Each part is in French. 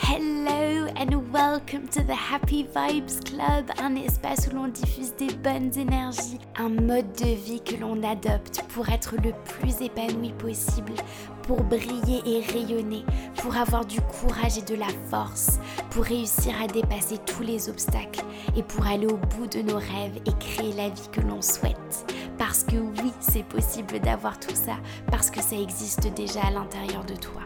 Hello and welcome to the Happy Vibes Club, un espace où l'on diffuse des bonnes énergies, un mode de vie que l'on adopte pour être le plus épanoui possible, pour briller et rayonner, pour avoir du courage et de la force, pour réussir à dépasser tous les obstacles et pour aller au bout de nos rêves et créer la vie que l'on souhaite. Parce que oui, c'est possible d'avoir tout ça, parce que ça existe déjà à l'intérieur de toi.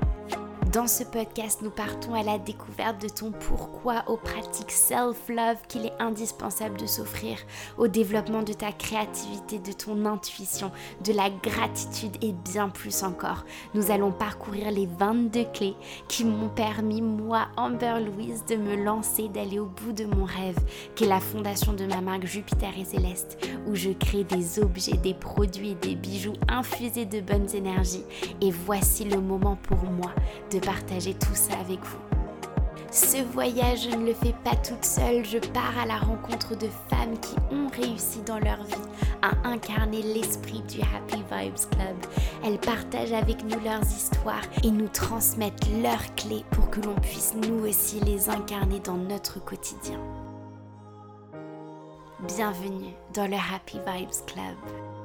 Dans ce podcast, nous partons à la découverte de ton pourquoi aux pratiques self-love qu'il est indispensable de s'offrir, au développement de ta créativité, de ton intuition, de la gratitude et bien plus encore. Nous allons parcourir les 22 clés qui m'ont permis, moi, Amber Louise, de me lancer, d'aller au bout de mon rêve, qui est la fondation de ma marque Jupiter et Céleste, où je crée des objets, des produits et des bijoux infusés de bonnes énergies. Et voici le moment pour moi de partager tout ça avec vous. Ce voyage, je ne le fais pas toute seule, je pars à la rencontre de femmes qui ont réussi dans leur vie à incarner l'esprit du Happy Vibes Club. Elles partagent avec nous leurs histoires et nous transmettent leurs clés pour que l'on puisse nous aussi les incarner dans notre quotidien. Bienvenue dans le Happy Vibes Club.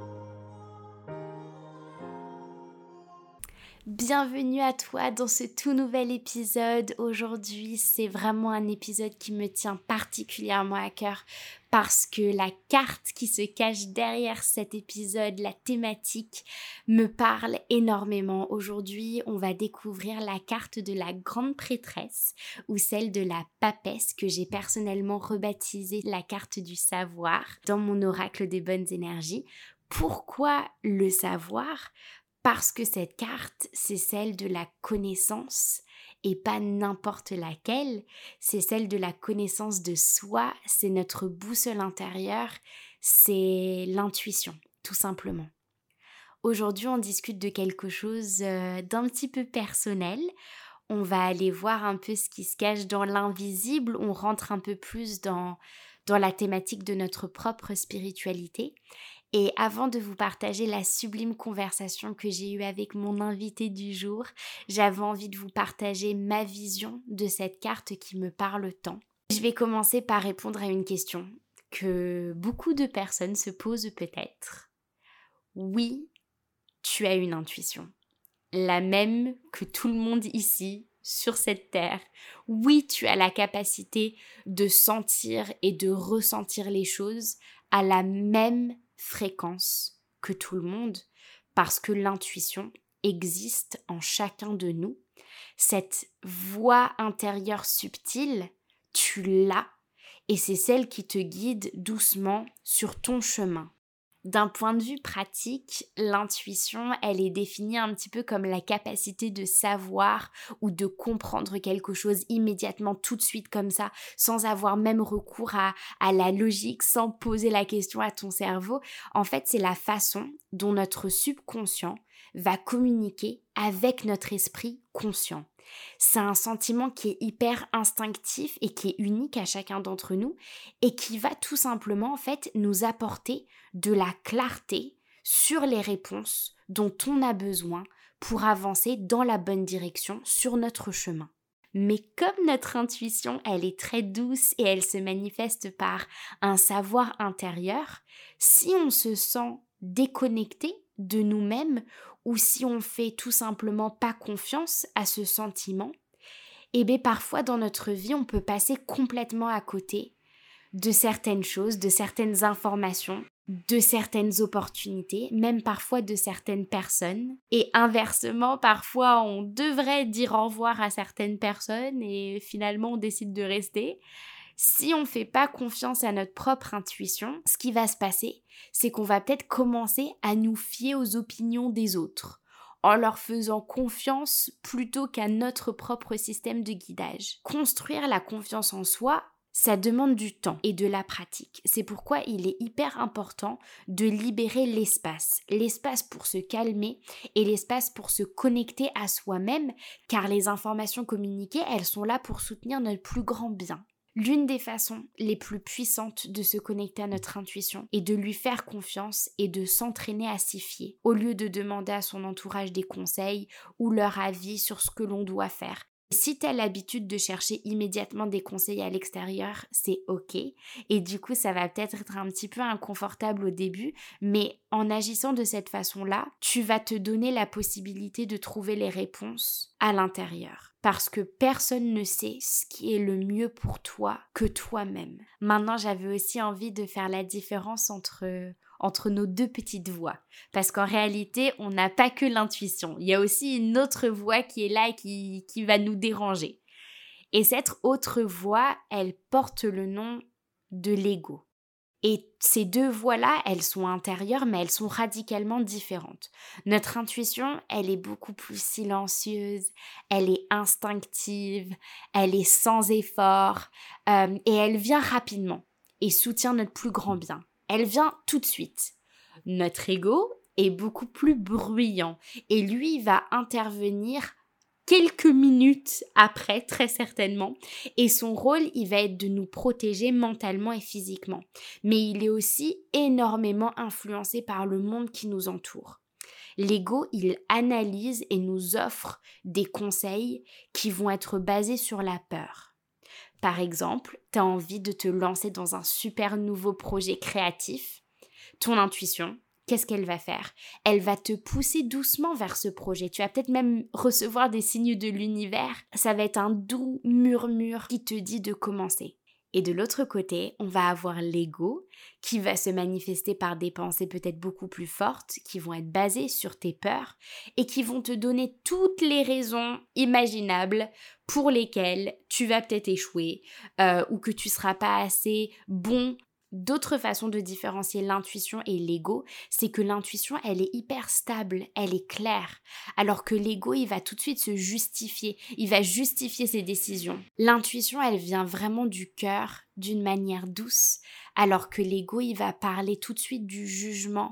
Bienvenue à toi dans ce tout nouvel épisode. Aujourd'hui, c'est vraiment un épisode qui me tient particulièrement à cœur parce que la carte qui se cache derrière cet épisode, la thématique, me parle énormément. Aujourd'hui, on va découvrir la carte de la grande prêtresse ou celle de la papesse que j'ai personnellement rebaptisée la carte du savoir dans mon oracle des bonnes énergies. Pourquoi le savoir? Parce que cette carte, c'est celle de la connaissance et pas n'importe laquelle, c'est celle de la connaissance de soi, c'est notre boussole intérieure, c'est l'intuition, tout simplement. Aujourd'hui, on discute de quelque chose euh, d'un petit peu personnel. On va aller voir un peu ce qui se cache dans l'invisible, on rentre un peu plus dans, dans la thématique de notre propre spiritualité. Et avant de vous partager la sublime conversation que j'ai eue avec mon invité du jour, j'avais envie de vous partager ma vision de cette carte qui me parle tant. Je vais commencer par répondre à une question que beaucoup de personnes se posent peut-être. Oui, tu as une intuition. La même que tout le monde ici sur cette terre. Oui, tu as la capacité de sentir et de ressentir les choses à la même fréquence que tout le monde parce que l'intuition existe en chacun de nous. Cette voix intérieure subtile, tu l'as et c'est celle qui te guide doucement sur ton chemin. D'un point de vue pratique, l'intuition, elle est définie un petit peu comme la capacité de savoir ou de comprendre quelque chose immédiatement, tout de suite comme ça, sans avoir même recours à, la logique, sans poser la question à ton cerveau. En fait, c'est la façon dont notre subconscient va communiquer avec notre esprit conscient. C'est un sentiment qui est hyper instinctif et qui est unique à chacun d'entre nous et qui va tout simplement en fait nous apporter de la clarté sur les réponses dont on a besoin pour avancer dans la bonne direction sur notre chemin. Mais comme notre intuition, elle est très douce et elle se manifeste par un savoir intérieur, si on se sent déconnecté de nous-mêmes ou si on fait tout simplement pas confiance à ce sentiment, eh bien parfois dans notre vie, on peut passer complètement à côté de certaines choses, de certaines informations, de certaines opportunités, même parfois de certaines personnes. Et inversement, parfois on devrait dire au revoir à certaines personnes et finalement on décide de rester. Si on ne fait pas confiance à notre propre intuition, ce qui va se passer, c'est qu'on va peut-être commencer à nous fier aux opinions des autres, en leur faisant confiance plutôt qu'à notre propre système de guidage. Construire la confiance en soi, ça demande du temps et de la pratique. C'est pourquoi il est hyper important de libérer l'espace. L'espace pour se calmer et l'espace pour se connecter à soi-même, car les informations communiquées, elles sont là pour soutenir notre plus grand bien. L'une des façons les plus puissantes de se connecter à notre intuition est de lui faire confiance et de s'entraîner à s'y fier, au lieu de demander à son entourage des conseils ou leur avis sur ce que l'on doit faire. Si tu as l'habitude de chercher immédiatement des conseils à l'extérieur, c'est ok. Et du coup, ça va peut-être être un petit peu inconfortable au début, mais en agissant de cette façon-là, tu vas te donner la possibilité de trouver les réponses à l'intérieur. Parce que personne ne sait ce qui est le mieux pour toi que toi-même. Maintenant, j'avais aussi envie de faire la différence entre entre nos deux petites voix. Parce qu'en réalité, on n'a pas que l'intuition. Il y a aussi une autre voix qui est là et qui, qui va nous déranger. Et cette autre voix, elle porte le nom de l'ego. Et ces deux voix-là, elles sont intérieures, mais elles sont radicalement différentes. Notre intuition, elle est beaucoup plus silencieuse, elle est instinctive, elle est sans effort, euh, et elle vient rapidement et soutient notre plus grand bien elle vient tout de suite. Notre ego est beaucoup plus bruyant et lui va intervenir quelques minutes après, très certainement. Et son rôle, il va être de nous protéger mentalement et physiquement. Mais il est aussi énormément influencé par le monde qui nous entoure. L'ego, il analyse et nous offre des conseils qui vont être basés sur la peur. Par exemple, tu as envie de te lancer dans un super nouveau projet créatif. Ton intuition, qu'est-ce qu'elle va faire? Elle va te pousser doucement vers ce projet. Tu vas peut-être même recevoir des signes de l'univers. Ça va être un doux murmure qui te dit de commencer. Et de l'autre côté, on va avoir l'ego qui va se manifester par des pensées peut-être beaucoup plus fortes, qui vont être basées sur tes peurs et qui vont te donner toutes les raisons imaginables pour lesquelles tu vas peut-être échouer euh, ou que tu seras pas assez bon D'autres façons de différencier l'intuition et l'ego, c'est que l'intuition, elle est hyper stable, elle est claire, alors que l'ego, il va tout de suite se justifier, il va justifier ses décisions. L'intuition, elle vient vraiment du cœur, d'une manière douce, alors que l'ego, il va parler tout de suite du jugement,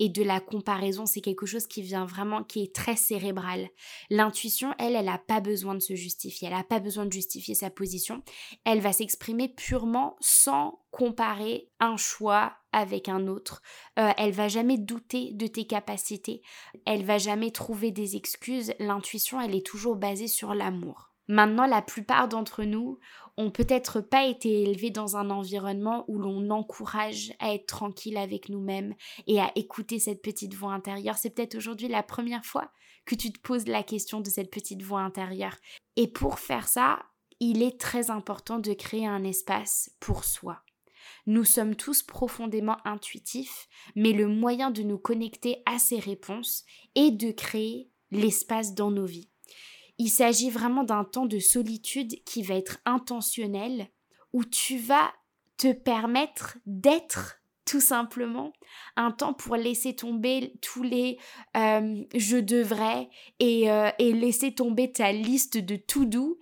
et de la comparaison, c'est quelque chose qui vient vraiment, qui est très cérébral. L'intuition, elle, elle n'a pas besoin de se justifier, elle n'a pas besoin de justifier sa position, elle va s'exprimer purement sans comparer un choix avec un autre. Euh, elle va jamais douter de tes capacités, elle va jamais trouver des excuses. L'intuition, elle est toujours basée sur l'amour. Maintenant, la plupart d'entre nous ont peut-être pas été élevés dans un environnement où l'on encourage à être tranquille avec nous-mêmes et à écouter cette petite voix intérieure. C'est peut-être aujourd'hui la première fois que tu te poses la question de cette petite voix intérieure. Et pour faire ça, il est très important de créer un espace pour soi. Nous sommes tous profondément intuitifs, mais le moyen de nous connecter à ces réponses est de créer l'espace dans nos vies. Il s'agit vraiment d'un temps de solitude qui va être intentionnel, où tu vas te permettre d'être tout simplement un temps pour laisser tomber tous les euh, je devrais et, euh, et laisser tomber ta liste de tout doux.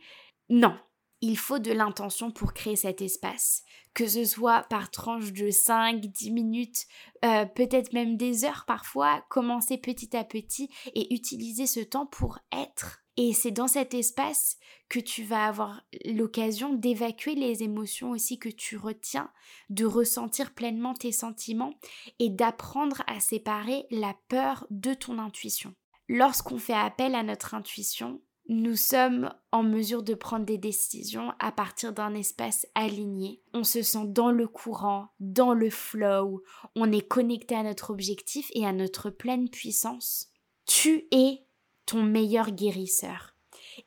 Non, il faut de l'intention pour créer cet espace, que ce soit par tranche de 5, 10 minutes, euh, peut-être même des heures parfois, commencer petit à petit et utiliser ce temps pour être et c'est dans cet espace que tu vas avoir l'occasion d'évacuer les émotions aussi que tu retiens, de ressentir pleinement tes sentiments et d'apprendre à séparer la peur de ton intuition. Lorsqu'on fait appel à notre intuition, nous sommes en mesure de prendre des décisions à partir d'un espace aligné. On se sent dans le courant, dans le flow, on est connecté à notre objectif et à notre pleine puissance. Tu es ton meilleur guérisseur.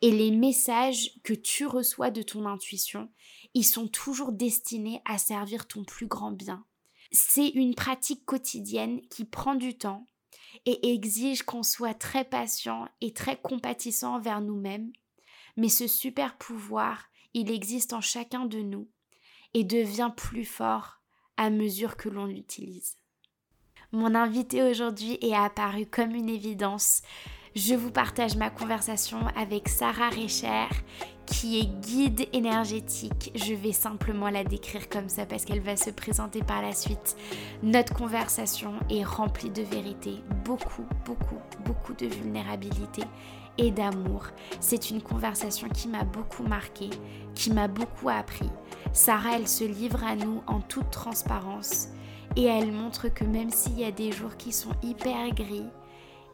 Et les messages que tu reçois de ton intuition, ils sont toujours destinés à servir ton plus grand bien. C'est une pratique quotidienne qui prend du temps et exige qu'on soit très patient et très compatissant envers nous-mêmes. Mais ce super pouvoir, il existe en chacun de nous et devient plus fort à mesure que l'on l'utilise. Mon invité aujourd'hui est apparu comme une évidence je vous partage ma conversation avec Sarah Recher, qui est guide énergétique. Je vais simplement la décrire comme ça parce qu'elle va se présenter par la suite. Notre conversation est remplie de vérité, beaucoup, beaucoup, beaucoup de vulnérabilité et d'amour. C'est une conversation qui m'a beaucoup marqué, qui m'a beaucoup appris. Sarah, elle se livre à nous en toute transparence et elle montre que même s'il y a des jours qui sont hyper gris,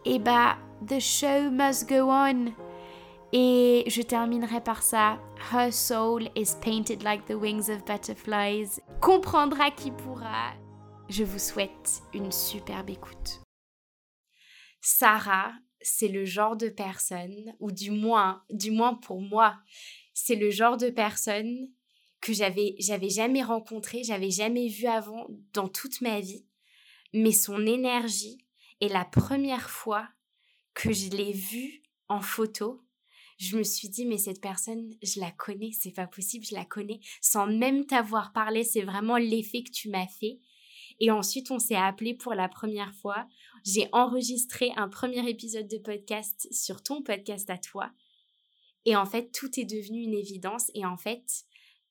eh bah, the show must go on. Et je terminerai par ça. Her soul is painted like the wings of butterflies. Comprendra qui pourra. Je vous souhaite une superbe écoute. Sarah, c'est le genre de personne, ou du moins, du moins pour moi, c'est le genre de personne que j'avais, j'avais jamais rencontré, j'avais jamais vu avant dans toute ma vie. Mais son énergie est la première fois que je l'ai vue en photo je me suis dit, mais cette personne, je la connais, c'est pas possible, je la connais, sans même t'avoir parlé, c'est vraiment l'effet que tu m'as fait. Et ensuite, on s'est appelé pour la première fois. J'ai enregistré un premier épisode de podcast sur ton podcast à toi. Et en fait, tout est devenu une évidence. Et en fait,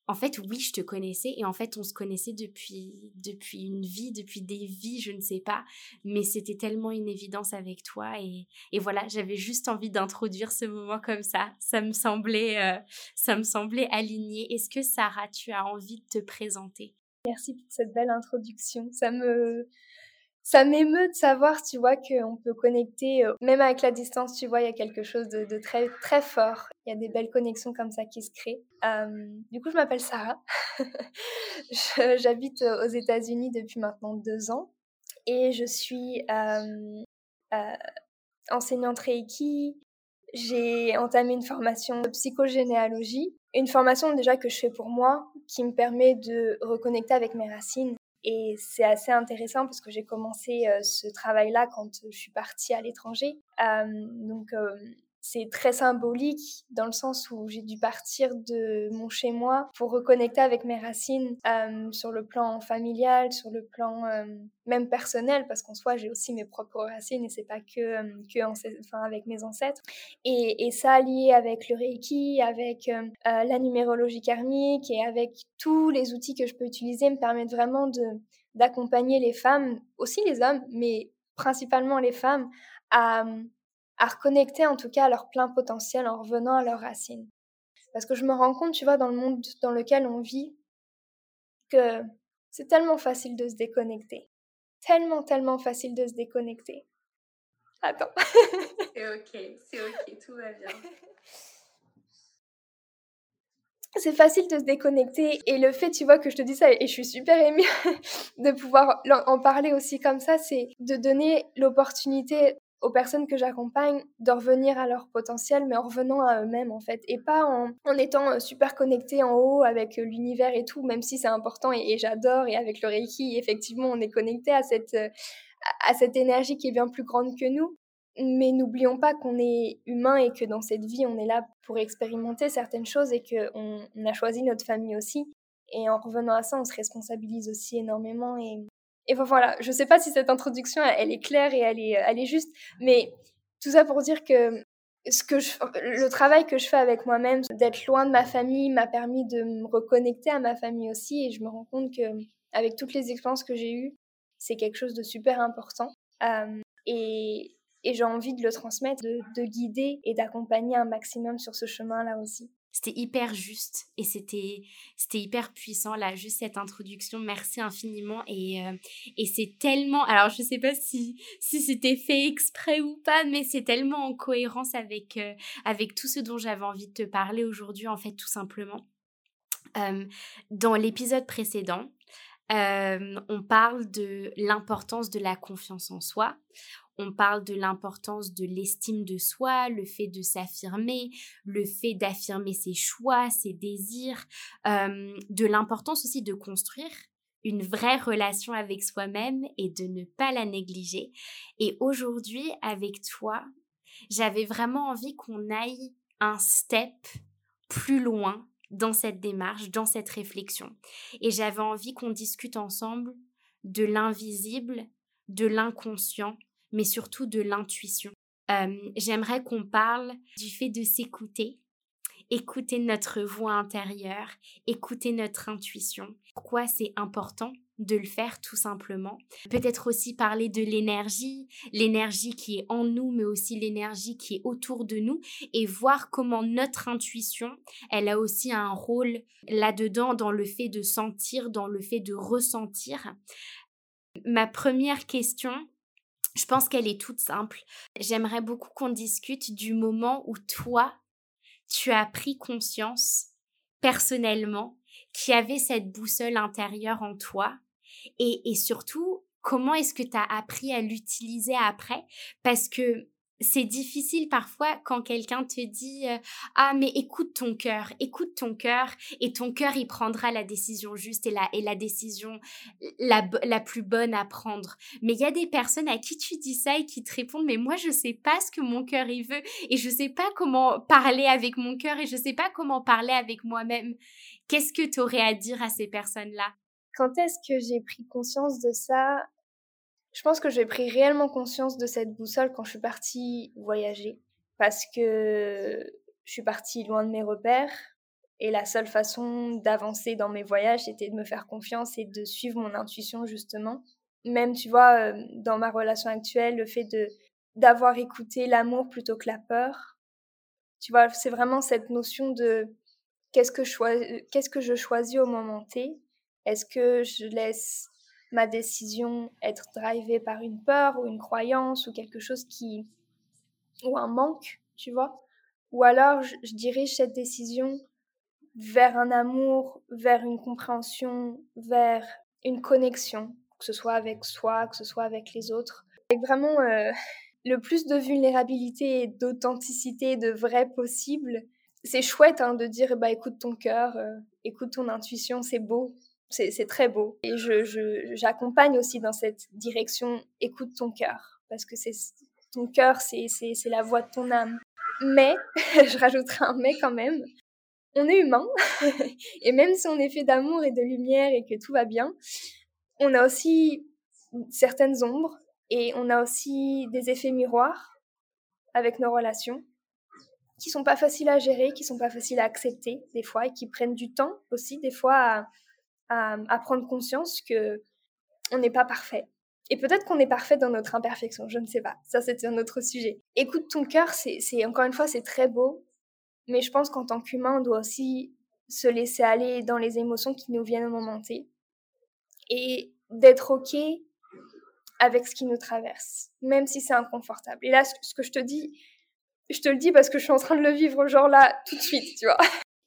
en fait, oui, je te connaissais et en fait, on se connaissait depuis, depuis une vie, depuis des vies, je ne sais pas, mais c'était tellement une évidence avec toi et, et voilà, j'avais juste envie d'introduire ce moment comme ça. Ça me semblait, euh, ça me semblait aligné. Est-ce que Sarah, tu as envie de te présenter? Merci pour cette belle introduction. Ça me, ça m'émeut de savoir, tu vois, qu'on peut connecter, euh, même avec la distance, tu vois, il y a quelque chose de, très, très fort. Il y a des belles connexions comme ça qui se créent. Euh, du coup, je m'appelle Sarah. J'habite aux États-Unis depuis maintenant deux ans et je suis euh, enseignante Reiki. J'ai entamé une formation de psychogénéalogie, une formation déjà que je fais pour moi, qui me permet de reconnecter avec mes racines et c'est assez intéressant parce que j'ai commencé euh, ce travail-là quand je suis partie à l'étranger. Euh, donc, euh, c'est très symbolique dans le sens où j'ai dû partir de mon chez moi pour reconnecter avec mes racines euh, sur le plan familial, sur le plan euh, même personnel, parce qu'en soi j'ai aussi mes propres racines et c'est pas que, euh, avec mes ancêtres. Et, ça lié avec le Reiki, avec la numérologie karmique et avec tous les outils que je peux utiliser me permettent vraiment de d'accompagner les femmes, aussi les hommes, mais principalement les femmes, à à reconnecter en tout cas à leur plein potentiel en revenant à leurs racines. Parce que je me rends compte, tu vois, dans le monde dans lequel on vit, que c'est tellement facile de se déconnecter. Tellement, tellement facile de se déconnecter. Attends. c'est ok, c'est ok, tout va bien. C'est facile de se déconnecter et le fait, tu vois, que je te dis ça et je suis super émue de pouvoir en parler aussi comme ça, c'est de donner l'opportunité aux personnes que j'accompagne de revenir à leur potentiel, mais en revenant à eux-mêmes en fait, et pas en, étant euh, super connecté en haut avec euh, l'univers et tout, même si c'est important et, j'adore, et avec le Reiki, effectivement, on est connecté à cette, euh, à cette énergie qui est bien plus grande que nous. Mais n'oublions pas qu'on est humain et que dans cette vie, on est là pour expérimenter certaines choses et qu'on on a choisi notre famille aussi. Et en revenant à ça, on se responsabilise aussi énormément et, et voilà, je sais pas si cette introduction, elle est claire et elle est, est juste, mais tout ça pour dire que ce que le travail que je fais avec moi-même, d'être loin de ma famille, m'a permis de me reconnecter à ma famille aussi, et je me rends compte que avec toutes les expériences que j'ai eues, c'est quelque chose de super important. Euh, et, j'ai envie de le transmettre, de guider et d'accompagner un maximum sur ce chemin-là aussi. C'était hyper juste et c'était c'était hyper puissant là juste cette introduction. Merci infiniment et euh, et c'est tellement alors je sais pas si si c'était fait exprès ou pas mais c'est tellement en cohérence avec euh, avec tout ce dont j'avais envie de te parler aujourd'hui en fait tout simplement. Euh, dans l'épisode précédent, on parle de l'importance de la confiance en soi on parle de l'importance de l'estime de soi, le fait de s'affirmer, le fait d'affirmer ses choix, ses désirs, euh, de l'importance aussi de construire une vraie relation avec soi-même et de ne pas la négliger. Et aujourd'hui, avec toi, j'avais vraiment envie qu'on aille un step plus loin dans cette démarche, dans cette réflexion. Et j'avais envie qu'on discute ensemble de l'invisible, de l'inconscient mais surtout de l'intuition. Euh, j'aimerais qu'on parle du fait de s'écouter, écouter notre voix intérieure, écouter notre intuition. Pourquoi c'est important de le faire tout simplement? Peut-être aussi parler de l'énergie, l'énergie qui est en nous, mais aussi l'énergie qui est autour de nous, et voir comment notre intuition, elle a aussi un rôle là-dedans dans le fait de sentir, dans le fait de ressentir. Ma première question, je pense qu'elle est toute simple. J'aimerais beaucoup qu'on discute du moment où toi, tu as pris conscience personnellement qu'il y avait cette boussole intérieure en toi et, et surtout, comment est-ce que tu as appris à l'utiliser après? Parce que c'est difficile parfois quand quelqu'un te dit euh, ah mais écoute ton cœur écoute ton cœur et ton cœur il prendra la décision juste et la et la décision la, la plus bonne à prendre. Mais il y a des personnes à qui tu dis ça et qui te répondent mais moi je sais pas ce que mon cœur il veut et je sais pas comment parler avec mon cœur et je sais pas comment parler avec moi-même qu'est-ce que tu aurais à dire à ces personnes là quand est-ce que j'ai pris conscience de ça? Je pense que j'ai pris réellement conscience de cette boussole quand je suis partie voyager. Parce que je suis partie loin de mes repères. Et la seule façon d'avancer dans mes voyages, c'était de me faire confiance et de suivre mon intuition, justement. Même, tu vois, euh, dans ma relation actuelle, le fait de d'avoir écouté l'amour plutôt que la peur. Tu vois, c'est vraiment cette notion de qu'est-ce que, qu'est-ce que je choisis au moment T? Est-ce que je laisse ma décision être drivée par une peur ou une croyance ou quelque chose qui ou un manque, tu vois Ou alors je, dirige cette décision vers un amour, vers une compréhension, vers une connexion, que ce soit avec soi, que ce soit avec les autres, avec vraiment euh, le plus de vulnérabilité et d'authenticité, de vrai possible. C'est chouette hein, de dire bah écoute ton cœur, euh, écoute ton intuition, c'est beau, c'est très beau. Et j'accompagne je, aussi dans cette direction, écoute ton cœur, parce que c'est ton cœur, c'est la voix de ton âme. Mais, je rajouterai un mais quand même, on est humain, et même si on est fait d'amour et de lumière et que tout va bien, on a aussi certaines ombres, et on a aussi des effets miroirs avec nos relations qui sont pas faciles à gérer, qui sont pas faciles à accepter des fois et qui prennent du temps aussi des fois à, à, prendre conscience que on n'est pas parfait. Et peut-être qu'on est parfait dans notre imperfection, je ne sais pas. Ça, c'est un autre sujet. Écoute ton cœur, c'est encore une fois, c'est très beau. Mais je pense qu'en tant qu'humain, on doit aussi se laisser aller dans les émotions qui nous viennent au moment T. Et d'être OK avec ce qui nous traverse, même si c'est inconfortable. Et là, ce que je te dis, je te le dis parce que je suis en train de le vivre, genre là, tout de suite, tu vois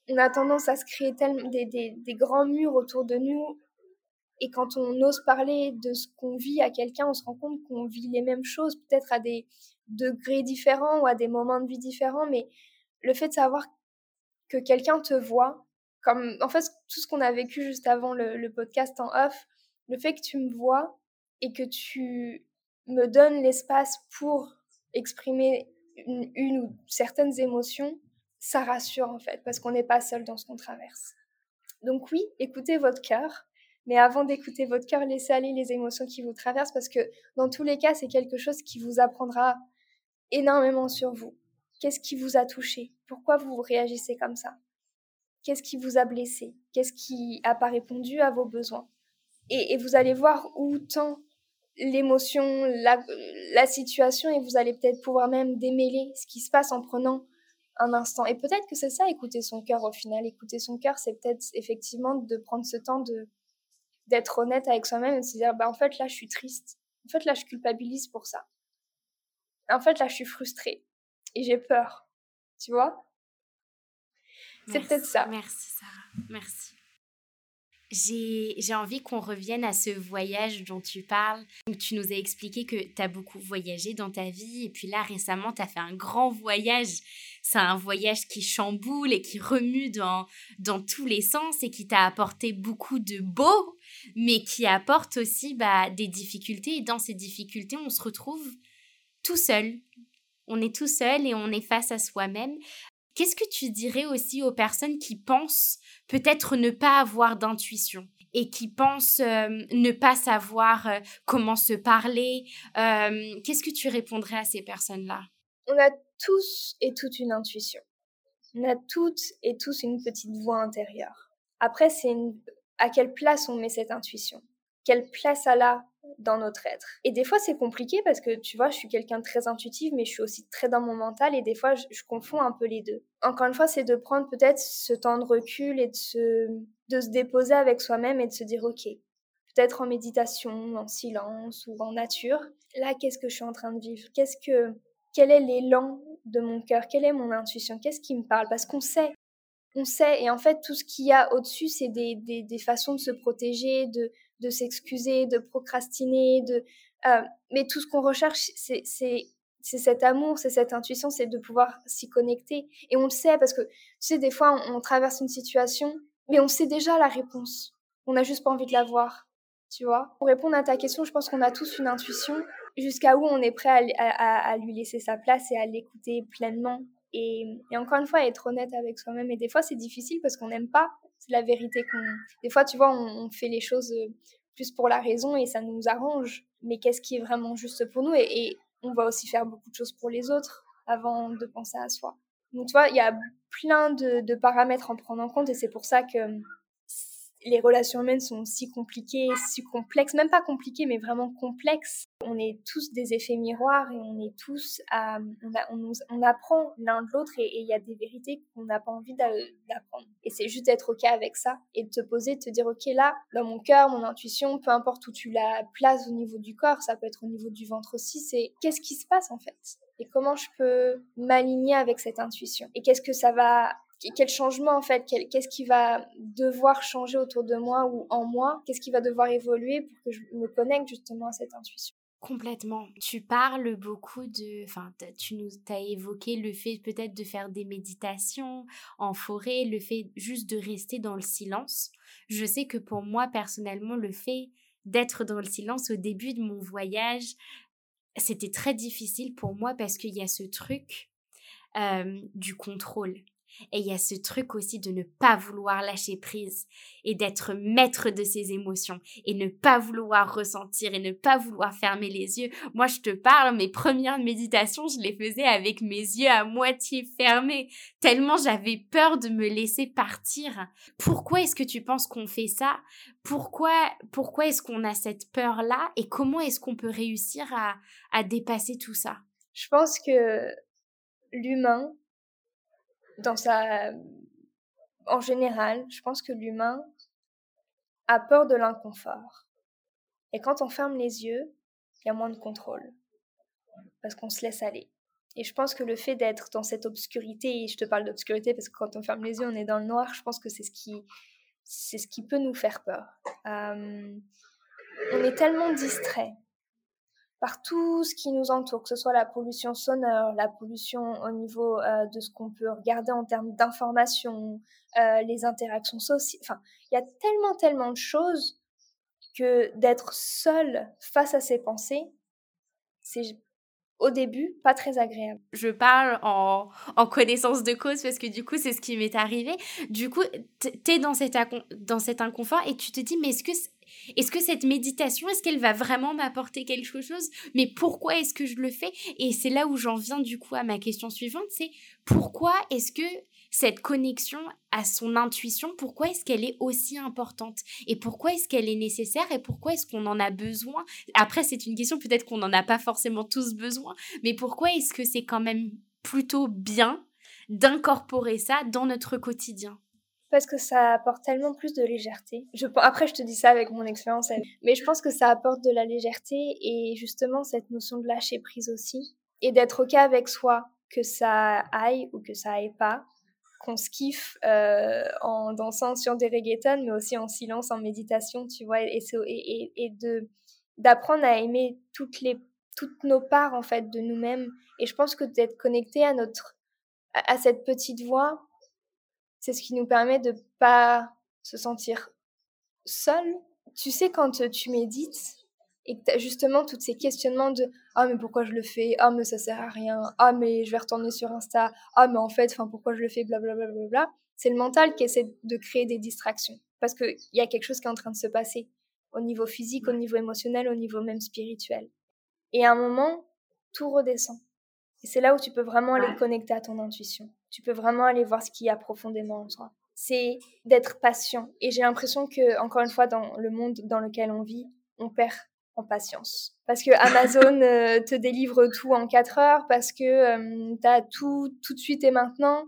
on a tendance à se créer tellement des, des, grands murs autour de nous. Et quand on ose parler de ce qu'on vit à quelqu'un, on se rend compte qu'on vit les mêmes choses, peut-être à des degrés différents ou à des moments de vie différents. Mais le fait de savoir que quelqu'un te voit, comme en fait tout ce qu'on a vécu juste avant le, podcast en off, le fait que tu me vois et que tu me donnes l'espace pour exprimer une ou certaines émotions, ça rassure en fait, parce qu'on n'est pas seul dans ce qu'on traverse. Donc oui, écoutez votre cœur, mais avant d'écouter votre cœur, laissez aller les émotions qui vous traversent, parce que dans tous les cas, c'est quelque chose qui vous apprendra énormément sur vous. Qu'est-ce qui vous a touché? Pourquoi vous réagissez comme ça? Qu'est-ce qui vous a blessé? Qu'est-ce qui n'a pas répondu à vos besoins? Et, vous allez voir où tend l'émotion, la, la situation, et vous allez peut-être pouvoir même démêler ce qui se passe en prenant un instant. Et peut-être que c'est ça, écouter son cœur au final. Écouter son cœur, c'est peut-être effectivement de prendre ce temps de d'être honnête avec soi-même et de se dire, bah, en fait, là, je suis triste. En fait, là, je culpabilise pour ça. En fait, là, je suis frustrée. Et j'ai peur. Tu vois? C'est peut-être ça. Merci, Sarah. Merci j'ai envie qu'on revienne à ce voyage dont tu parles. tu nous as expliqué que tu as beaucoup voyagé dans ta vie et puis là récemment tu as fait un grand voyage. C'est un voyage qui chamboule et qui remue dans, dans tous les sens et qui t'a apporté beaucoup de beau, mais qui apporte aussi bah, des difficultés. Et dans ces difficultés, on se retrouve tout seul. On est tout seul et on est face à soi-même. Qu'est-ce que tu dirais aussi aux personnes qui pensent peut-être ne pas avoir d'intuition et qui pensent euh, ne pas savoir euh, comment se parler euh, Qu'est-ce que tu répondrais à ces personnes-là? On a tous et toutes une intuition. On a toutes et tous une petite voix intérieure. Après, c'est à quelle place on met cette intuition? Quelle place elle a dans notre être. Et des fois, c'est compliqué parce que tu vois, je suis quelqu'un de très intuitif, mais je suis aussi très dans mon mental et des fois, je, confonds un peu les deux. Encore une fois, c'est de prendre peut-être ce temps de recul et de se, de se déposer avec soi-même et de se dire, OK, peut-être en méditation, en silence ou en nature, là, qu'est-ce que je suis en train de vivre? Qu'est-ce que, quel est l'élan de mon cœur? Quelle est mon intuition? Qu'est-ce qui me parle? Parce qu'on sait, on sait, et en fait, tout ce qu'il y a au-dessus, c'est des, des, des, façons de se protéger, de, de s'excuser, de procrastiner, de... Euh, mais tout ce qu'on recherche, c'est c'est cet amour, c'est cette intuition, c'est de pouvoir s'y connecter. Et on le sait parce que, tu sais, des fois, on, traverse une situation, mais on sait déjà la réponse. On n'a juste pas envie de la voir, tu vois. Pour répondre à ta question, je pense qu'on a tous une intuition jusqu'à où on est prêt à, lui laisser sa place et à l'écouter pleinement. Et, encore une fois, être honnête avec soi-même. Et des fois, c'est difficile parce qu'on n'aime pas. C'est la vérité qu'on. Des fois, tu vois, on, fait les choses euh, plus pour la raison et ça nous arrange. Mais qu'est-ce qui est vraiment juste pour nous? Et on va aussi faire beaucoup de choses pour les autres avant de penser à soi. Donc, tu vois, il y a plein de, de paramètres à prendre en compte et c'est pour ça que les relations humaines sont si compliquées, si complexes, même pas compliquées, mais vraiment complexes. On est tous des effets miroirs et on est tous à, on, on, apprend l'un de l'autre et il y a des vérités qu'on n'a pas envie d'apprendre. Et c'est juste d'être ok avec ça et de te poser, de te dire ok là, dans mon cœur, mon intuition, peu importe où tu la places au niveau du corps, ça peut être au niveau du ventre aussi, c'est qu'est-ce qui se passe en fait? Et comment je peux m'aligner avec cette intuition? Et qu'est-ce que ça va quel changement en fait? Qu'est-ce qui va devoir changer autour de moi ou en moi? Qu'est-ce qui va devoir évoluer pour que je me connecte justement à cette intuition? Complètement. Tu parles beaucoup de, enfin, tu nous as évoqué le fait peut-être de faire des méditations en forêt, le fait juste de rester dans le silence. Je sais que pour moi personnellement, le fait d'être dans le silence au début de mon voyage, c'était très difficile pour moi parce qu'il y a ce truc euh, du contrôle. Et il y a ce truc aussi de ne pas vouloir lâcher prise et d'être maître de ses émotions et ne pas vouloir ressentir et ne pas vouloir fermer les yeux. Moi, je te parle, mes premières méditations, je les faisais avec mes yeux à moitié fermés, tellement j'avais peur de me laisser partir. Pourquoi est-ce que tu penses qu'on fait ça? Pourquoi, pourquoi est-ce qu'on a cette peur-là? Et comment est-ce qu'on peut réussir à, à dépasser tout ça? Je pense que l'humain, dans sa... En général, je pense que l'humain a peur de l'inconfort. Et quand on ferme les yeux, il y a moins de contrôle. Parce qu'on se laisse aller. Et je pense que le fait d'être dans cette obscurité, et je te parle d'obscurité parce que quand on ferme les yeux, on est dans le noir, je pense que c'est ce qui, c'est ce qui peut nous faire peur. Euh, on est tellement distrait par tout ce qui nous entoure, que ce soit la pollution sonore, la pollution au niveau euh, de ce qu'on peut regarder en termes d'information, euh, les interactions sociales. Enfin, il y a tellement, tellement de choses que d'être seul face à ses pensées, c'est au début pas très agréable. Je parle en, connaissance de cause parce que du coup c'est ce qui m'est arrivé. Du coup, t'es dans cet, dans cet inconfort et tu te dis mais est-ce que est-ce que cette méditation, est-ce qu'elle va vraiment m'apporter quelque chose? Mais pourquoi est-ce que je le fais? Et c'est là où j'en viens du coup à ma question suivante, c'est pourquoi est-ce que cette connexion à son intuition, pourquoi est-ce qu'elle est aussi importante? Et pourquoi est-ce qu'elle est nécessaire? Et pourquoi est-ce qu'on en a besoin? Après, c'est une question, peut-être qu'on n'en a pas forcément tous besoin, mais pourquoi est-ce que c'est quand même plutôt bien d'incorporer ça dans notre quotidien? Parce que ça apporte tellement plus de légèreté. Après, je te dis ça avec mon expérience, mais je pense que ça apporte de la légèreté et justement cette notion de lâcher prise aussi et d'être ok avec soi, que ça aille ou que ça aille pas, qu'on se kiffe euh, en dansant sur des reggaetons, mais aussi en silence, en méditation, tu vois, et, et, et de d'apprendre à aimer toutes les toutes nos parts en fait de nous-mêmes. Et je pense que d'être connecté à notre à cette petite voix c'est ce qui nous permet de pas se sentir seul. Tu sais, quand tu médites et que tu as justement tous ces questionnements de Ah, mais pourquoi je le fais? Ah, mais ça sert à rien Ah, mais je vais retourner sur Insta Ah, mais en fait, pourquoi je le fais? Blablabla. Bla, bla, bla, C'est le mental qui essaie de créer des distractions parce qu'il y a quelque chose qui est en train de se passer au niveau physique, au niveau émotionnel, au niveau même spirituel. Et à un moment, tout redescend. Et c'est là où tu peux vraiment aller connecter à ton intuition. Tu peux vraiment aller voir ce qu'il y a profondément en toi. C'est d'être patient. Et j'ai l'impression que, encore une fois, dans le monde dans lequel on vit, on perd en patience. Parce que Amazon euh, te délivre tout en 4 heures, parce que euh, tu as tout tout de suite et maintenant.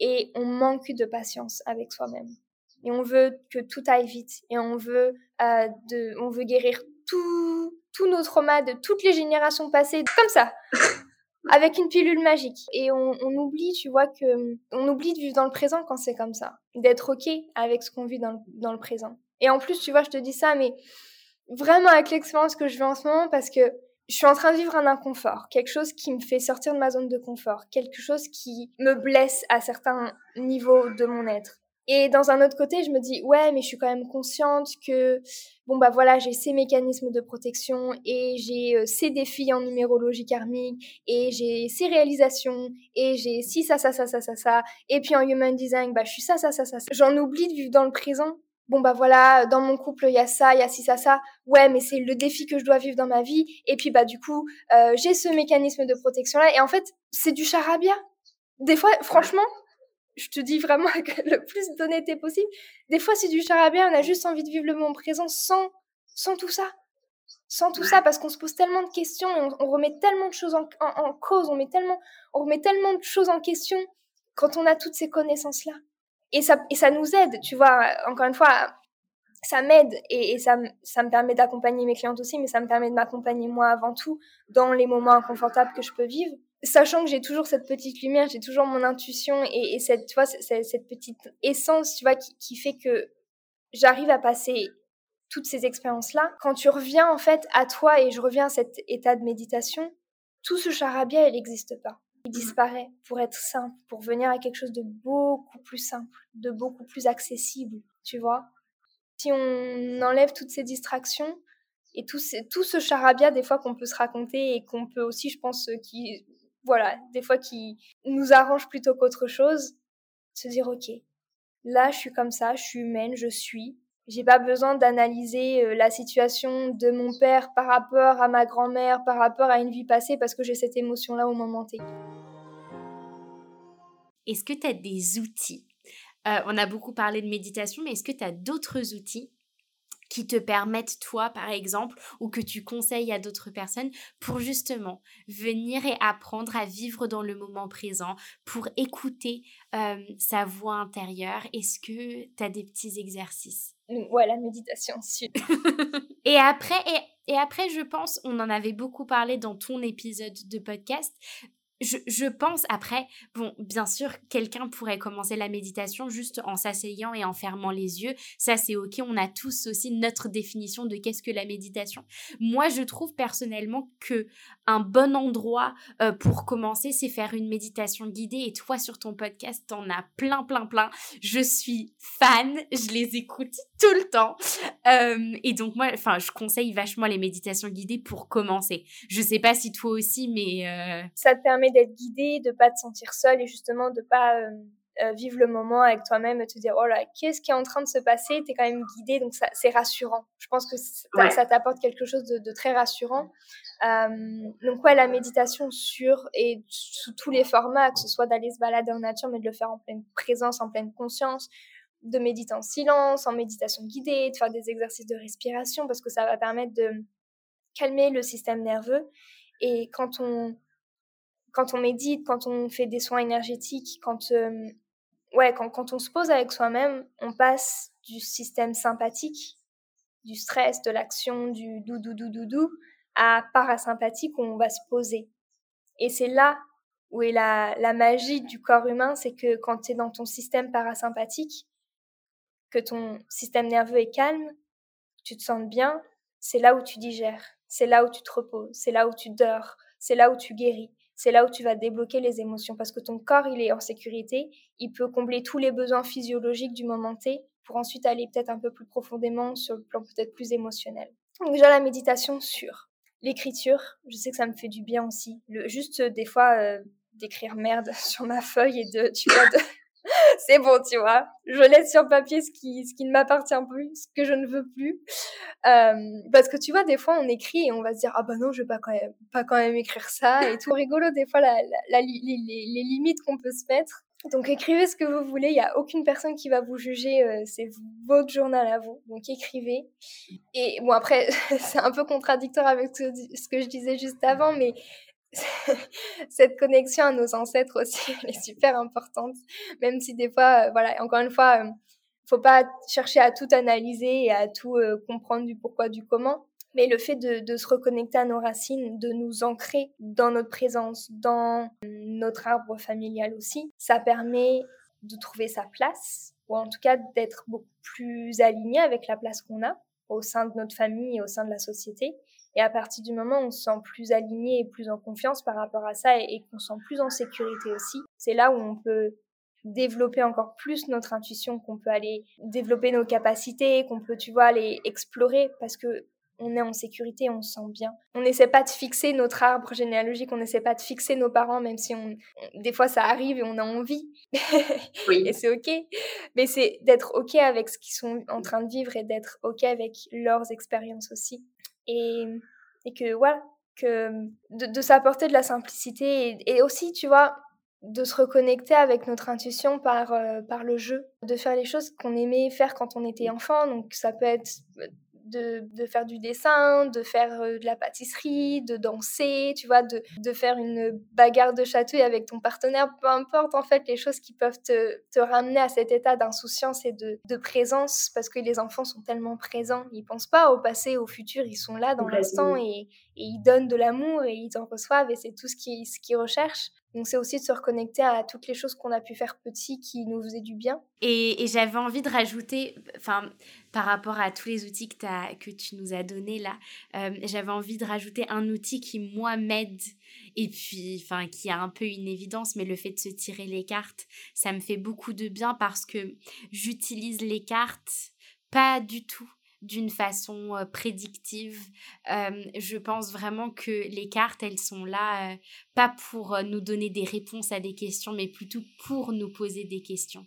Et on manque de patience avec soi-même. Et on veut que tout aille vite. Et on veut, euh, de, on veut guérir tous nos traumas de toutes les générations passées comme ça avec une pilule magique. Et on, on, oublie, tu vois, que on oublie de vivre dans le présent quand c'est comme ça, d'être ok avec ce qu'on vit dans le, dans le présent. Et en plus, tu vois, je te dis ça, mais vraiment avec l'expérience que je vis en ce moment, parce que je suis en train de vivre un inconfort, quelque chose qui me fait sortir de ma zone de confort, quelque chose qui me blesse à certains niveaux de mon être. Et dans un autre côté, je me dis ouais, mais je suis quand même consciente que bon bah voilà, j'ai ces mécanismes de protection et j'ai euh, ces défis en numérologie karmique et j'ai ces réalisations et j'ai ci ça ça ça ça ça ça et puis en human design bah je suis ça ça ça ça. ça. J'en oublie de vivre dans le présent. Bon bah voilà, dans mon couple il y a ça, il y a ci ça ça. Ouais, mais c'est le défi que je dois vivre dans ma vie et puis bah du coup, euh, j'ai ce mécanisme de protection là et en fait, c'est du charabia. Des fois, franchement, je te dis vraiment avec le plus d'honnêteté possible. Des fois, c'est du charabia, on a juste envie de vivre le moment présent sans, sans tout ça. Sans tout ça, parce qu'on se pose tellement de questions et on, remet tellement de choses en, en, cause, on, met tellement, on remet tellement de choses en question quand on a toutes ces connaissances-là. Et ça, et ça nous aide, tu vois, encore une fois, ça m'aide et, et, ça, ça me permet d'accompagner mes clientes aussi, mais ça me permet de m'accompagner moi avant tout dans les moments inconfortables que je peux vivre sachant que j'ai toujours cette petite lumière, j'ai toujours mon intuition et, et cette, tu vois, cette, cette, petite essence, tu vois, qui, qui fait que j'arrive à passer toutes ces expériences-là. Quand tu reviens en fait à toi et je reviens à cet état de méditation, tout ce charabia, il n'existe pas. Il disparaît pour être simple, pour venir à quelque chose de beaucoup plus simple, de beaucoup plus accessible, tu vois. Si on enlève toutes ces distractions et tout, tout ce charabia des fois qu'on peut se raconter et qu'on peut aussi, je pense, qui voilà, des fois qui nous arrange plutôt qu'autre chose, se dire ok, là je suis comme ça, je suis humaine, je suis. J'ai pas besoin d'analyser euh, la situation de mon père par rapport à ma grand-mère, par rapport à une vie passée, parce que j'ai cette émotion-là au moment T. Est-ce que tu as des outils? Euh, On a beaucoup parlé de méditation, mais est-ce que tu as d'autres outils? Qui te permettent toi par exemple ou que tu conseilles à d'autres personnes pour justement venir et apprendre à vivre dans le moment présent, pour écouter sa voix intérieure. Est-ce que tu as des petits exercices? Ouais, la méditation, et après, et, et après, je pense, on en avait beaucoup parlé dans ton épisode de podcast, je, pense après, bon, bien sûr, quelqu'un pourrait commencer la méditation juste en s'asseyant et en fermant les yeux. Ça, c'est ok. On a tous aussi notre définition de qu'est-ce que la méditation. Moi, je trouve personnellement que un bon endroit euh, pour commencer, c'est faire une méditation guidée. Et toi, sur ton podcast, t'en as plein, plein, plein. Je suis fan. Je les écoute tout le temps. Euh, et donc, moi, enfin, je conseille vachement les méditations guidées pour commencer. Je sais pas si toi aussi, mais... Euh, Ça te permet d'être guidé, de pas te sentir seul et justement de pas euh, euh, vivre le moment avec toi-même et te dire oh là qu'est-ce qui est en train de se passer? Tu es quand même guidé donc ça c'est rassurant. Je pense que ça t'apporte quelque chose de, très rassurant. Euh, donc ouais la méditation sur et sous tous les formats que ce soit d'aller se balader en nature mais de le faire en pleine présence en pleine conscience de méditer en silence en méditation guidée de faire des exercices de respiration parce que ça va permettre de calmer le système nerveux. Et quand on quand on médite, quand on fait des soins énergétiques, quand, euh, ouais, quand, quand on se pose avec soi-même, on passe du système sympathique, du stress, de l'action, du doudou doudou doudou, à parasympathique où on va se poser. Et c'est là où est la, la magie du corps humain, c'est que quand tu es dans ton système parasympathique, que ton système nerveux est calme, tu te sens bien, c'est là où tu digères, c'est là où tu te reposes, c'est là où tu dors, c'est là où tu guéris c'est là où tu vas débloquer les émotions parce que ton corps, il est en sécurité, il peut combler tous les besoins physiologiques du moment T pour ensuite aller peut-être un peu plus profondément sur le plan peut-être plus émotionnel. Donc déjà la méditation sur l'écriture, je sais que ça me fait du bien aussi. Le, juste euh, des fois euh, d'écrire merde sur ma feuille et de, tu vois, de, c'est bon, tu vois. Je laisse sur papier ce qui, ce qui ne m'appartient plus, ce que je ne veux plus. Euh, parce que tu vois, des fois, on écrit et on va se dire, ah bah non, je vais pas quand même, pas quand même écrire ça. Et tout rigolo, des fois, la, les, limites qu'on peut se mettre. Donc écrivez ce que vous voulez, il n'y a aucune personne qui va vous juger, euh, c'est votre journal à vous, donc écrivez. Et bon après, c'est un peu contradictoire avec ce que je disais juste avant, mais cette connexion à nos ancêtres aussi, elle est super importante. Même si des fois, euh, voilà, encore une fois, euh, faut pas chercher à tout analyser et à tout euh, comprendre du pourquoi, du comment. Mais le fait de, se reconnecter à nos racines, de nous ancrer dans notre présence, dans notre arbre familial aussi, ça permet de trouver sa place, ou en tout cas d'être beaucoup plus aligné avec la place qu'on a au sein de notre famille et au sein de la société. Et à partir du moment où on se sent plus aligné et plus en confiance par rapport à ça et, qu'on se sent plus en sécurité aussi, c'est là où on peut développer encore plus notre intuition, qu'on peut aller développer nos capacités, qu'on peut, tu vois, aller explorer parce que on est en sécurité, on se sent bien. On n'essaie pas de fixer notre arbre généalogique, on n'essaie pas de fixer nos parents, même si on, des fois ça arrive et on a envie. Oui. et c'est ok. Mais c'est d'être ok avec ce qu'ils sont en train de vivre et d'être ok avec leurs expériences aussi. Et, que voilà, que de, s'apporter de la simplicité et, aussi, tu vois, de se reconnecter avec notre intuition par, euh, par le jeu, de faire les choses qu'on aimait faire quand on était enfant. Donc ça peut être de, faire du dessin, de faire euh, de la pâtisserie, de danser, tu vois, de, faire une bagarre de chatouille avec ton partenaire, peu importe en fait les choses qui peuvent te, ramener à cet état d'insouciance et de, présence, parce que les enfants sont tellement présents, ils pensent pas au passé, au futur, ils sont là dans l'instant et, ils donnent de l'amour et ils en reçoivent et c'est tout ce qu'ils ce qu'ils recherchent. Donc c'est aussi de se reconnecter à toutes les choses qu'on a pu faire petit qui nous faisaient du bien. Et, j'avais envie de rajouter, enfin par rapport à tous les outils que, tu nous as donnés là, euh, j'avais envie de rajouter un outil qui moi m'aide et puis enfin qui a un peu une évidence, mais le fait de se tirer les cartes, ça me fait beaucoup de bien parce que j'utilise les cartes pas du tout d'une façon prédictive. je pense vraiment que les cartes, elles sont là pas pour nous donner des réponses à des questions, mais plutôt pour nous poser des questions.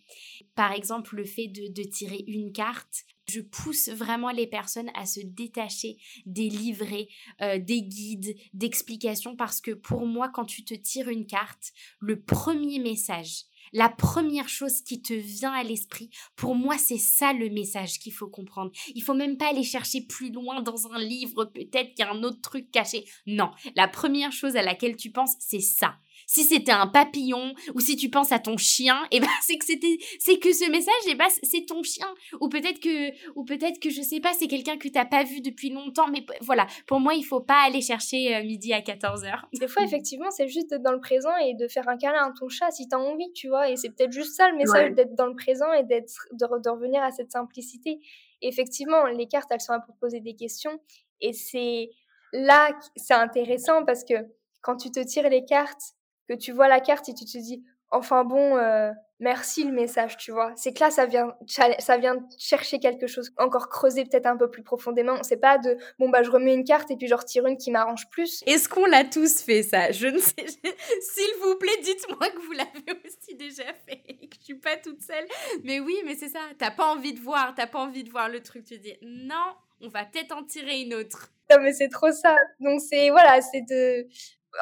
Par exemple, le fait de, tirer une carte, je pousse vraiment les personnes à se détacher des livrets, des guides, d'explications, parce que pour moi, quand tu te tires une carte, le premier message la première chose qui te vient à l'esprit, pour moi, c'est ça le message qu'il faut comprendre. Il faut même pas aller chercher plus loin dans un livre, peut-être qu'il y a un autre truc caché. Non, la première chose à laquelle tu penses, c'est ça. Si c'était un papillon ou si tu penses à ton chien, et eh ben c'est que c'était c'est que ce message et ben c'est ton chien ou peut-être que ou peut-être que je sais pas, c'est quelqu'un que t'as pas vu depuis longtemps mais voilà, pour moi, il faut pas aller chercher euh, midi à 14h. Des fois effectivement, c'est juste d'être dans le présent et de faire un câlin à ton chat si tu as envie, tu vois, et c'est peut-être juste ça le message d'être dans le présent et d'être de, revenir à cette simplicité. effectivement, les cartes, elles sont là pour te poser des questions et c'est là c'est intéressant parce que quand tu te tires les cartes que tu vois la carte et tu te dis, enfin bon, euh, merci le message, tu vois. C'est que là, ça vient, ça vient chercher quelque chose, encore creuser peut-être un peu plus profondément. C'est pas de, bon, bah, je remets une carte et puis je retire une qui m'arrange plus. Est-ce qu'on l'a tous fait, ça? Je ne sais. S'il vous plaît, dites-moi que vous l'avez aussi déjà fait et que je suis pas toute seule. Mais oui, mais c'est ça. T'as pas envie de voir, t'as pas envie de voir le truc. Tu dis, non, on va peut-être en tirer une autre. Non, mais c'est trop ça. Donc, c'est, voilà, c'est de,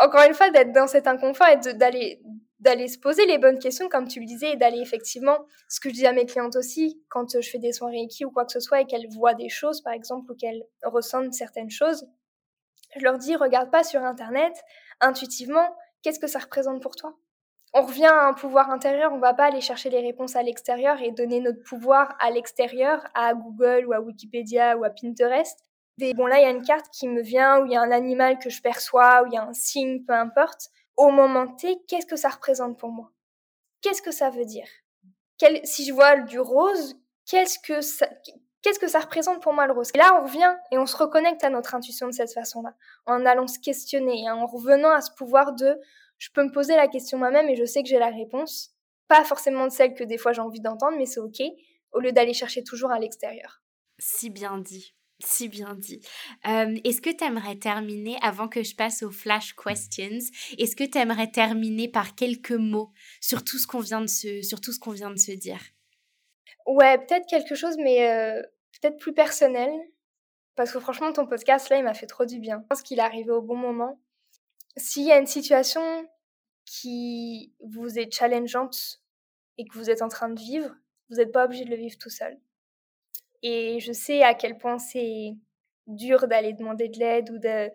encore une fois, d'être dans cet inconfort et d'aller d'aller se poser les bonnes questions, comme tu le disais, et d'aller effectivement, ce que je dis à mes clientes aussi, quand je fais des soins Reiki ou quoi que ce soit, et qu'elles voient des choses, par exemple, ou qu'elles ressentent certaines choses, je leur dis, regarde pas sur Internet, intuitivement, qu'est-ce que ça représente pour toi? On revient à un pouvoir intérieur, on va pas aller chercher les réponses à l'extérieur et donner notre pouvoir à l'extérieur, à Google ou à Wikipédia ou à Pinterest, bon là il y a une carte qui me vient où il y a un animal que je perçois où il y a un signe peu importe. Au moment T qu'est-ce que ça représente pour moi? Qu'est-ce que ça veut dire? Si je vois du rose qu'est-ce que ça représente pour moi le rose? Et là on revient et on se reconnecte à notre intuition de cette façon-là en allant se questionner et en revenant à ce pouvoir de je peux me poser la question moi-même et je sais que j'ai la réponse. Pas forcément de celle que des fois j'ai envie d'entendre mais c'est ok au lieu d'aller chercher toujours à l'extérieur. Si bien dit si bien dit. est-ce que tu aimerais terminer, avant que je passe aux flash questions, est-ce que tu aimerais terminer par quelques mots sur tout ce qu'on vient, de se, sur tout ce qu'on vient de se dire? Ouais, peut-être quelque chose, mais euh, peut-être plus personnel. Parce que franchement, ton podcast, là, il m'a fait trop du bien. Je pense qu'il est arrivé au bon moment. S'il y a une situation qui vous est challengeante et que vous êtes en train de vivre, vous n'êtes pas obligé de le vivre tout seul. Et je sais à quel point c'est dur d'aller demander de l'aide ou de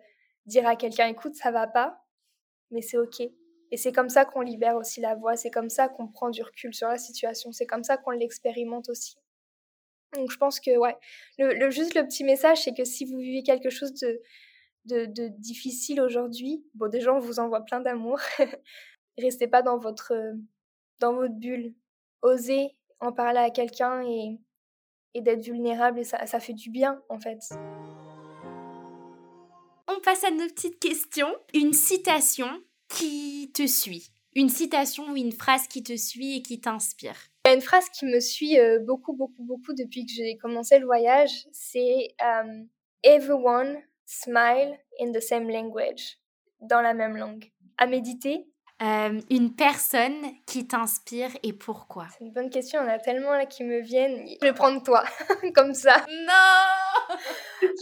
dire à quelqu'un écoute, ça va pas, mais c'est ok. Et c'est comme ça qu'on libère aussi la voix, c'est comme ça qu'on prend du recul sur la situation, c'est comme ça qu'on l'expérimente aussi. Donc je pense que, ouais, le, juste le petit message, c'est que si vous vivez quelque chose de, de, difficile aujourd'hui, bon, déjà, on vous envoie plein d'amour. Restez pas dans votre, dans votre bulle. Osez en parler à quelqu'un et, et d'être vulnérable, et ça, ça fait du bien, en fait. On passe à nos petites questions. Une citation qui te suit. Une citation ou une phrase qui te suit et qui t'inspire. Il y a une phrase qui me suit euh, beaucoup, beaucoup, beaucoup depuis que j'ai commencé le voyage. C'est euh, Everyone smile in the same language. Dans la même langue. À méditer. Euh, une personne qui t'inspire et pourquoi? C'est une bonne question, il y en a tellement là qui me viennent. Je vais prendre toi, comme ça. Non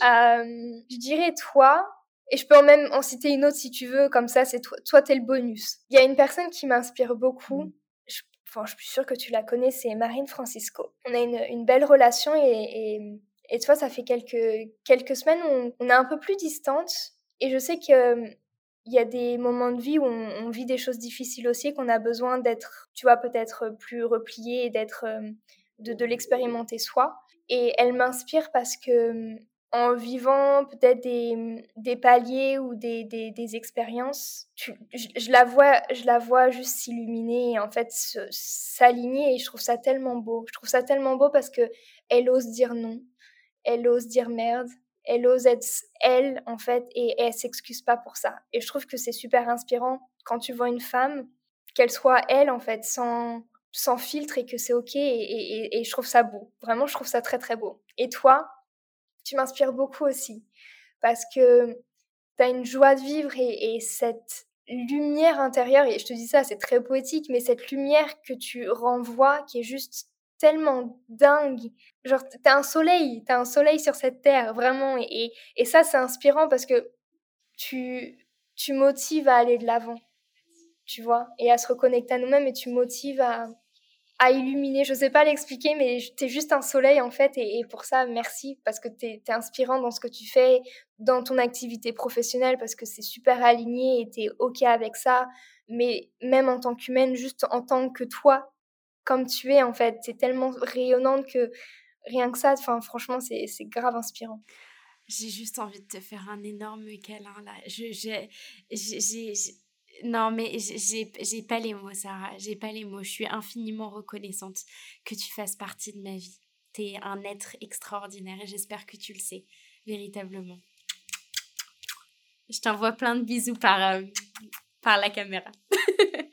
Je dirais toi, et je peux même en citer une autre si tu veux, comme ça, c'est toi, toi t'es le bonus. Il y a une personne qui m'inspire beaucoup, mm. je, enfin, je suis sûre que tu la connais, c'est Marine Francisco. On a une, une belle relation et, et, vois, ça fait quelques, quelques semaines où on, est un peu plus distante. Et je sais que il y a des moments de vie où on, vit des choses difficiles aussi, qu'on a besoin d'être, tu vois, peut-être plus replié et d'être, euh, de, l'expérimenter soi. Et elle m'inspire parce que en vivant peut-être des, des, paliers ou des, expériences, je, je, la vois, je la vois juste s'illuminer et en fait s'aligner et je trouve ça tellement beau. Je trouve ça tellement beau parce que elle ose dire non, elle ose dire merde, elle ose être elle en fait et, et elle s'excuse pas pour ça. Et je trouve que c'est super inspirant quand tu vois une femme, qu'elle soit elle en fait, sans, filtre et que c'est ok et, et, et je trouve ça beau. Vraiment, je trouve ça très très beau. Et toi, tu m'inspires beaucoup aussi parce que tu as une joie de vivre et, cette lumière intérieure, et je te dis ça, c'est très poétique, mais cette lumière que tu renvoies qui est juste tellement dingue. Genre, t'as un soleil, t'as un soleil sur cette terre, vraiment. Et, et ça, c'est inspirant parce que tu, tu motives à aller de l'avant, tu vois, et à se reconnecter à nous-mêmes et tu motives à, à illuminer. Je sais pas l'expliquer, mais t'es juste un soleil en fait. Et, pour ça, merci parce que t'es es inspirant dans ce que tu fais, dans ton activité professionnelle parce que c'est super aligné et t'es ok avec ça. Mais même en tant qu'humaine, juste en tant que toi, comme tu es en fait, t'es tellement rayonnante que rien que ça, enfin franchement, c'est grave inspirant. J'ai juste envie de te faire un énorme câlin là. Je, j'ai, non, mais j'ai pas les mots, Sarah. J'ai pas les mots. Je suis infiniment reconnaissante que tu fasses partie de ma vie. T'es un être extraordinaire et j'espère que tu le sais, véritablement. Je t'envoie plein de bisous par, euh, par la caméra.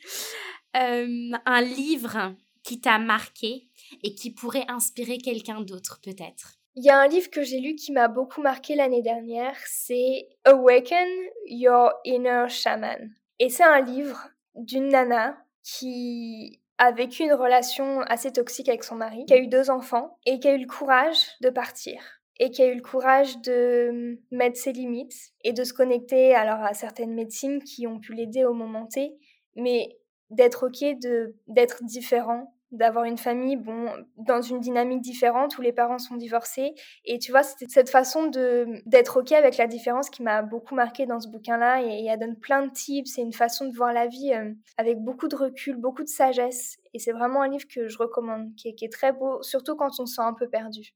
Euh, un livre qui t'a marqué et qui pourrait inspirer quelqu'un d'autre, peut-être. Il y a un livre que j'ai lu qui m'a beaucoup marqué l'année dernière, c'est Awaken Your Inner Shaman et c'est un livre d'une nana qui a vécu une relation assez toxique avec son mari, qui a eu deux enfants et qui a eu le courage de partir et qui a eu le courage de mettre ses limites et de se connecter alors à certaines médecines qui ont pu l'aider au moment T, mais d'être ok de d'être différent d'avoir une famille bon dans une dynamique différente où les parents sont divorcés. Et tu vois c'était cette façon de d'être ok avec la différence qui m'a beaucoup marqué dans ce bouquin là et, elle donne plein de tips c'est une façon de voir la vie euh, avec beaucoup de recul beaucoup de sagesse. Et c'est vraiment un livre que je recommande qui est, qui est très beau surtout quand on se sent un peu perdu.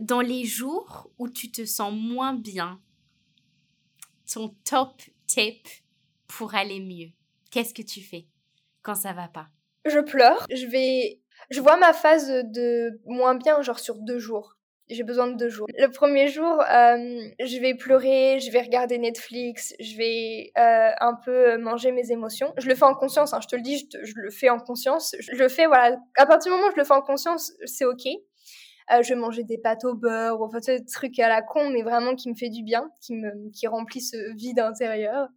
Dans les jours où tu te sens moins bien ton top tip pour aller mieux qu'est-ce que tu fais? Quand ça va pas je pleure. Je vais, je vois ma phase de moins bien, genre sur deux jours. J'ai besoin de deux jours. Le premier jour, euh, je vais pleurer, je vais regarder Netflix, je vais euh, un peu manger mes émotions. Je le fais en conscience, hein, je te le dis, je, le fais en conscience. Je le fais, voilà. À partir du moment où je le fais en conscience, c'est ok. Euh, je vais manger des pâtes au beurre, ou enfin, des trucs à la con, mais vraiment qui me fait du bien, qui me, qui remplit ce vide intérieur.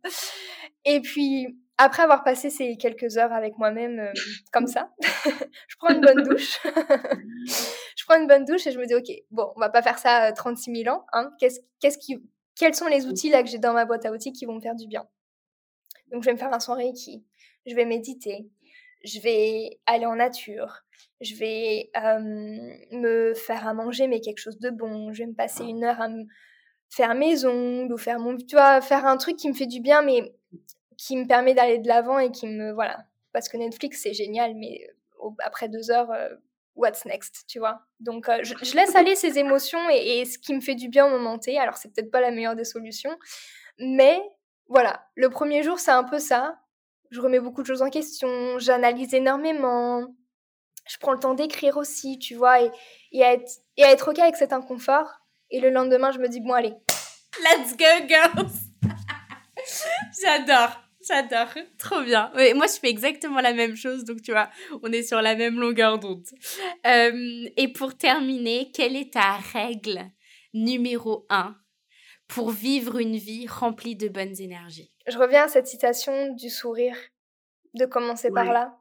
Et puis, après avoir passé ces quelques heures avec moi-même euh, comme ça, je prends une bonne douche. je prends une bonne douche et je me dis, OK, bon, on va pas faire ça 36 euh, 000 ans. Hein. Qu'est-ce, quels sont les outils là que j'ai dans ma boîte à outils qui vont me faire du bien? Donc, je vais me faire un son Reiki. Je vais méditer. Je vais aller en nature. Je vais me faire à manger, mais quelque chose de bon. Je vais me passer une heure à me faire mes ongles ou faire mon... Tu vois, faire un truc qui me fait du bien, mais qui me permet d'aller de l'avant et qui me voilà parce que Netflix c'est génial mais euh, après deux heures euh, what's next, tu vois? Donc, euh, je, laisse aller ces émotions et, ce qui me fait du bien au moment T. Alors, c'est peut-être pas la meilleure des solutions, mais voilà, le premier jour, c'est un peu ça. Je remets beaucoup de choses en question, j'analyse énormément, je prends le temps d'écrire aussi, tu vois, et, et, être, et à être OK avec cet inconfort. Et le lendemain, je me dis, bon, allez. Let's go, girls! J'adore. J'adore, trop bien. moi, je fais exactement la même chose, donc tu vois, on est sur la même longueur d'onde. Euh, et pour terminer, quelle est ta règle numéro un pour vivre une vie remplie de bonnes énergies? Je reviens à cette citation du sourire, de commencer par là.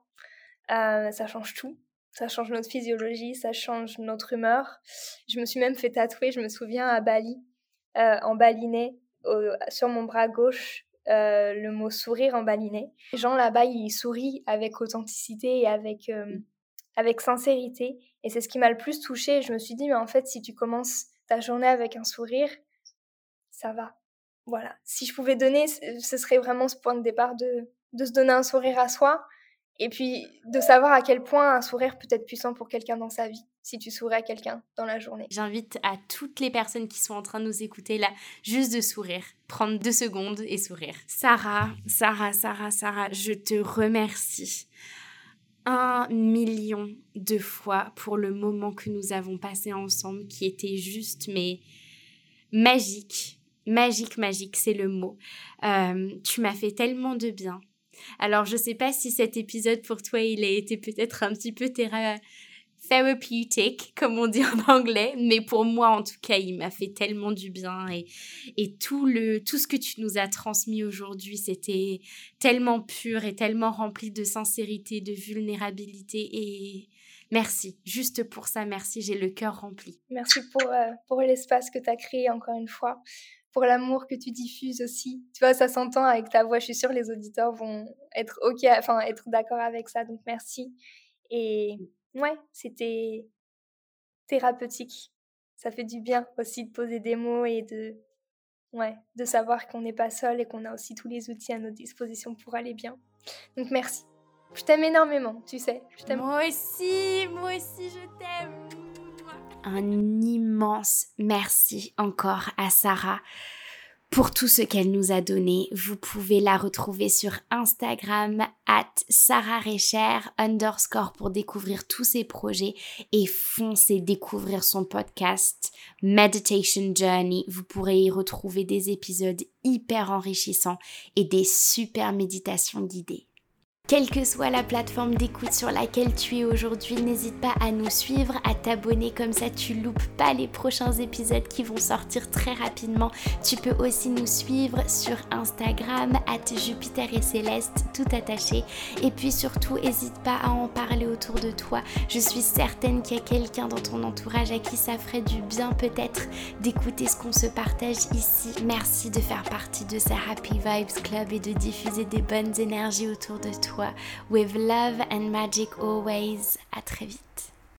Euh, ça change tout. Ça change notre physiologie, ça change notre humeur. Je me suis même fait tatouer, je me souviens, à Bali, euh, en balinais, sur mon bras gauche, euh, le mot sourire en balinais. Les gens là-bas, ils sourient avec authenticité et avec, euh, mmh. avec sincérité. Et c'est ce qui m'a le plus touchée. Je me suis dit, mais en fait, si tu commences ta journée avec un sourire, ça va. Voilà. Si je pouvais donner, ce serait vraiment ce point de départ de, de se donner un sourire à soi. Et puis de savoir à quel point un sourire peut être puissant pour quelqu'un dans sa vie si tu souris à quelqu'un dans la journée. J'invite à toutes les personnes qui sont en train de nous écouter là, juste de sourire, prendre deux secondes et sourire. Sarah, Sarah, Sarah, Sarah, je te remercie un million de fois pour le moment que nous avons passé ensemble qui était juste mais magique. Magique, magique, c'est le mot. Euh, tu m'as fait tellement de bien. Alors, je sais pas si cet épisode pour toi, il a été peut-être un petit peu terra therapeutic, comme on dit en anglais, mais pour moi, en tout cas, il m'a fait tellement du bien et, et tout, le, tout ce que tu nous as transmis aujourd'hui, c'était tellement pur et tellement rempli de sincérité, de vulnérabilité et merci. Juste pour ça, merci, j'ai le cœur rempli. Merci pour, euh, pour l'espace que tu as créé encore une fois pour l'amour que tu diffuses aussi. Tu vois, ça s'entend avec ta voix. Je suis sûre les auditeurs vont être ok, être d'accord avec ça. Donc merci. Et ouais, c'était thérapeutique. Ça fait du bien aussi de poser des mots et de, ouais, de savoir qu'on n'est pas seul et qu'on a aussi tous les outils à notre disposition pour aller bien. Donc merci. Je t'aime énormément, tu sais. Je moi aussi, moi aussi je t'aime. Un immense merci encore à Sarah pour tout ce qu'elle nous a donné. Vous pouvez la retrouver sur Instagram at Sarah Recher underscore pour découvrir tous ses projets et foncez découvrir son podcast Meditation Journey. Vous pourrez y retrouver des épisodes hyper enrichissants et des super méditations guidées. Quelle que soit la plateforme d'écoute sur laquelle tu es aujourd'hui, n'hésite pas à nous suivre, à t'abonner comme ça tu loupes pas les prochains épisodes qui vont sortir très rapidement. Tu peux aussi nous suivre sur Instagram at Jupiter et Céleste, tout attaché. Et puis surtout, n'hésite pas à en parler autour de toi. Je suis certaine qu'il y a quelqu'un dans ton entourage à qui ça ferait du bien peut-être d'écouter ce qu'on se partage ici. Merci de faire partie de ce Happy Vibes Club et de diffuser des bonnes énergies autour de With love and magic always. À très vite.